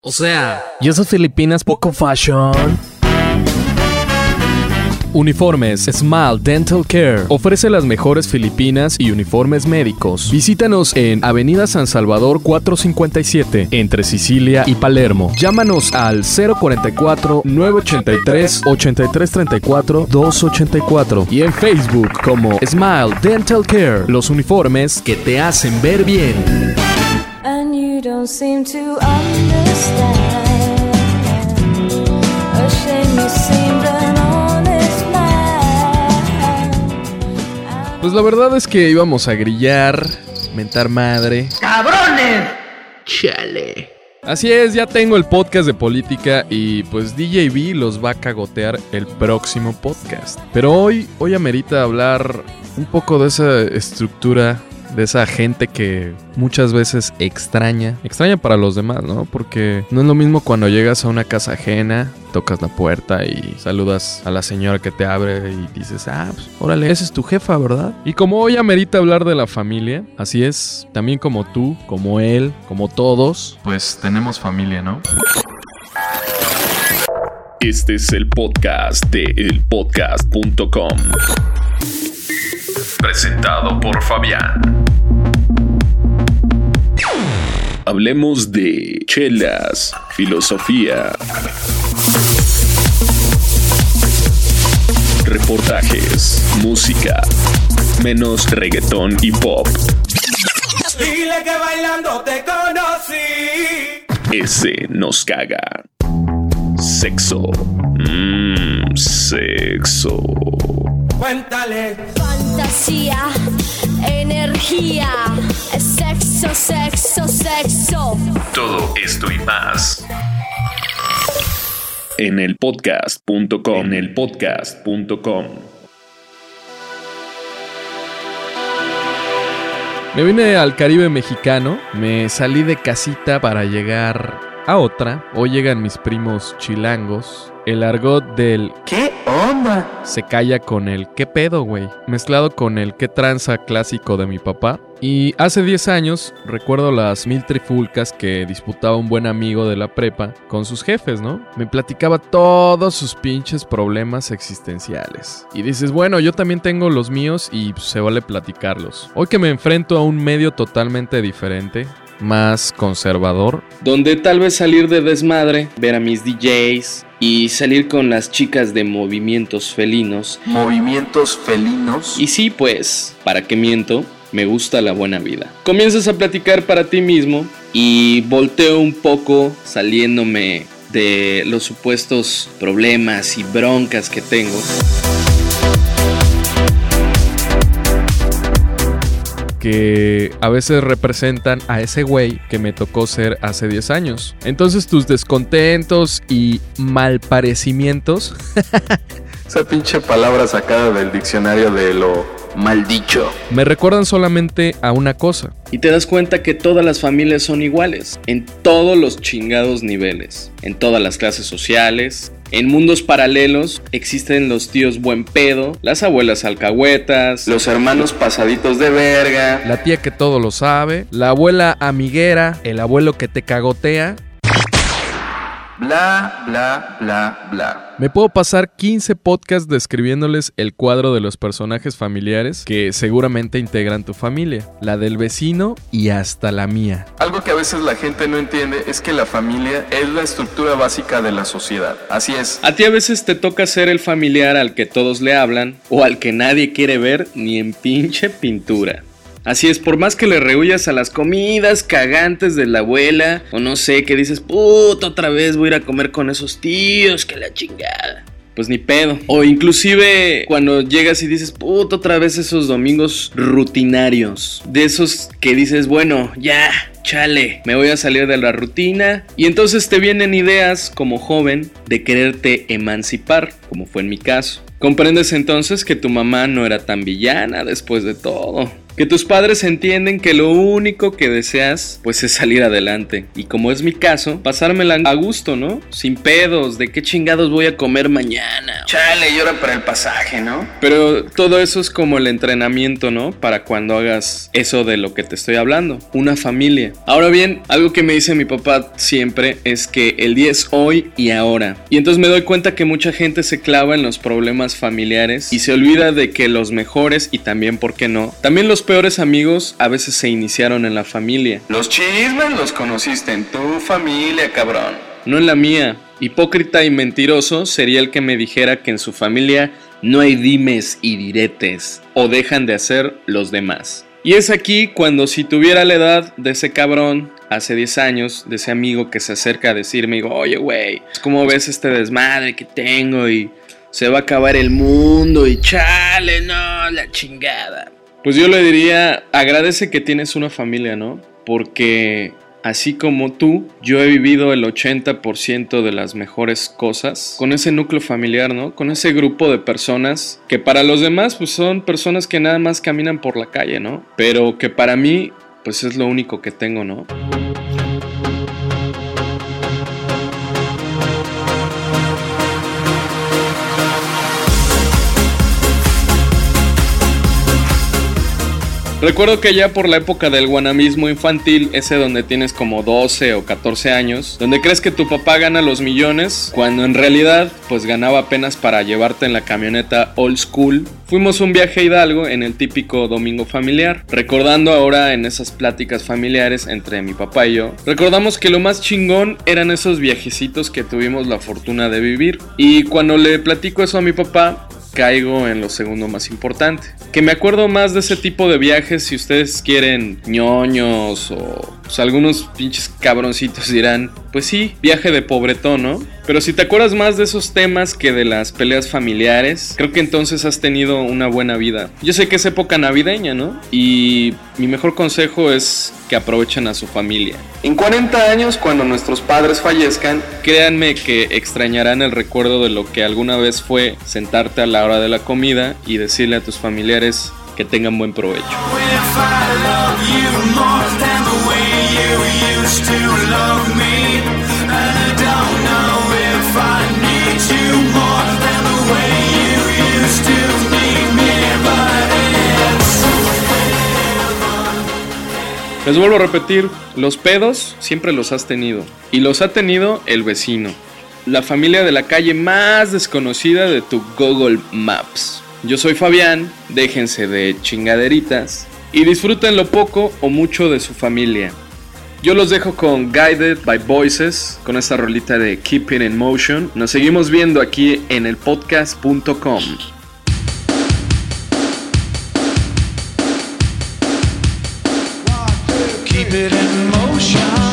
O sea, ¿y esas Filipinas poco fashion? Uniformes Smile Dental Care ofrece las mejores Filipinas y uniformes médicos. Visítanos en Avenida San Salvador 457, entre Sicilia y Palermo. Llámanos al 044 983 8334 284 y en Facebook como Smile Dental Care, los uniformes que te hacen ver bien. And you don't seem to understand. A shame you seemed an honest man. Pues la verdad es que íbamos a grillar, mentar madre. cabrones. Chale. Así es, ya tengo el podcast de política y pues DJB los va a cagotear el próximo podcast. Pero hoy, hoy amerita hablar un poco de esa estructura, de esa gente que muchas veces extraña. Extraña para los demás, ¿no? Porque no es lo mismo cuando llegas a una casa ajena, tocas la puerta y saludas a la señora que te abre y dices, ah, pues órale, esa es tu jefa, ¿verdad? Y como hoy amerita hablar de la familia, así es, también como tú, como él, como todos, pues tenemos familia, ¿no? Este es el podcast de elpodcast.com. Presentado por Fabián. Hablemos de chelas, filosofía, reportajes, música, menos reggaetón y pop. Dile que bailando te conocí. Ese nos caga. Sexo. Mmm, sexo. Cuéntale. Fantasía, energía, sexo, sexo, sexo. Todo esto y más. En el podcast.com. En el podcast.com. Me vine al Caribe mexicano, me salí de casita para llegar a otra. Hoy llegan mis primos chilangos. El argot del ¿Qué onda? se calla con el ¿qué pedo, güey? Mezclado con el ¿qué tranza clásico de mi papá. Y hace 10 años recuerdo las mil trifulcas que disputaba un buen amigo de la prepa con sus jefes, ¿no? Me platicaba todos sus pinches problemas existenciales. Y dices, bueno, yo también tengo los míos y se vale platicarlos. Hoy que me enfrento a un medio totalmente diferente, más conservador, donde tal vez salir de desmadre, ver a mis DJs y salir con las chicas de movimientos felinos. Movimientos felinos. Y sí, pues, ¿para qué miento? Me gusta la buena vida. Comienzas a platicar para ti mismo y volteo un poco saliéndome de los supuestos problemas y broncas que tengo. Que a veces representan a ese güey que me tocó ser hace 10 años. Entonces tus descontentos y malparecimientos Esa pinche palabra sacada del diccionario de lo maldicho. me recuerdan solamente a una cosa. Y te das cuenta que todas las familias son iguales, en todos los chingados niveles, en todas las clases sociales. En mundos paralelos existen los tíos buen pedo, las abuelas alcahuetas, Los hermanos pasaditos de verga. La tía que todo lo sabe, la abuela amiguera, el abuelo que te cagotea. Bla, bla, bla, bla. Me puedo pasar 15 podcasts describiéndoles el cuadro de los personajes familiares que seguramente integran tu familia, la del vecino y hasta la mía. Algo que a veces la gente no entiende es que la familia es la estructura básica de la sociedad. Así es. A ti a veces te toca ser el familiar al que todos le hablan o al que nadie quiere ver ni en pinche pintura. Así es, por más que le rehuyas a las comidas cagantes de la abuela, o no sé, que dices, puta, otra vez voy a ir a comer con esos tíos, que la chingada. Pues ni pedo. O inclusive cuando llegas y dices, puta, otra vez esos domingos rutinarios. De esos que dices, bueno, ya, chale, me voy a salir de la rutina. Y entonces te vienen ideas como joven de quererte emancipar, como fue en mi caso. Comprendes entonces que tu mamá no era tan villana después de todo. Que tus padres entienden que lo único que deseas pues es salir adelante. Y como es mi caso, pasármela a gusto, ¿no? Sin pedos, de qué chingados voy a comer mañana. Chale, llora para el pasaje, ¿no? Pero todo eso es como el entrenamiento, ¿no? Para cuando hagas eso de lo que te estoy hablando. Una familia. Ahora bien, algo que me dice mi papá siempre es que el día es hoy y ahora. Y entonces me doy cuenta que mucha gente se clava en los problemas familiares y se olvida de que los mejores y también, ¿por qué no? También los peores amigos a veces se iniciaron en la familia. Los chismes los conociste en tu familia, cabrón. no en la mía. Hipócrita y mentiroso sería el que me dijera que en su familia no hay dimes y diretes o dejan de hacer los demás. Y es aquí cuando si tuviera la edad de ese cabrón hace 10 años, de ese amigo que se acerca a decirme, oye güey, ¿cómo ves este desmadre que tengo? Y se va a acabar el mundo y chale, no, la chingada. Pues yo le diría, agradece que tienes una familia, ¿no? Porque así como tú, yo he vivido el 80% de las mejores cosas con ese núcleo familiar, ¿no? Con ese grupo de personas que para los demás pues son personas que nada más caminan por la calle, ¿no? Pero que para mí pues es lo único que tengo, ¿no? Recuerdo que ya por la época del guanamismo infantil, ese donde tienes como 12 o 14 años, donde crees que tu papá gana los millones, cuando en realidad pues ganaba apenas para llevarte en la camioneta old school, fuimos un viaje a Hidalgo en el típico domingo familiar. Recordando ahora en esas pláticas familiares entre mi papá y yo, recordamos que lo más chingón eran esos viajecitos que tuvimos la fortuna de vivir. Y cuando le platico eso a mi papá, caigo en lo segundo más importante. Que me acuerdo más de ese tipo de viajes si ustedes quieren ñoños o pues, algunos pinches cabroncitos dirán, pues sí, viaje de pobretón, ¿no? Pero si te acuerdas más de esos temas que de las peleas familiares, creo que entonces has tenido una buena vida. Yo sé que es época navideña, ¿no? Y mi mejor consejo es que aprovechen a su familia. En 40 años, cuando nuestros padres fallezcan, Créanme que extrañarán el recuerdo de lo que alguna vez fue sentarte a la hora de la comida y decirle a tus familiares que tengan buen provecho. Les vuelvo a repetir, los pedos siempre los has tenido. Y los ha tenido el vecino. La familia de la calle más desconocida de tu Google Maps. Yo soy Fabián, déjense de chingaderitas y disfruten lo poco o mucho de su familia. Yo los dejo con Guided by Voices, con esta rolita de Keeping in Motion. Nos seguimos viendo aquí en el podcast.com. keep it in motion.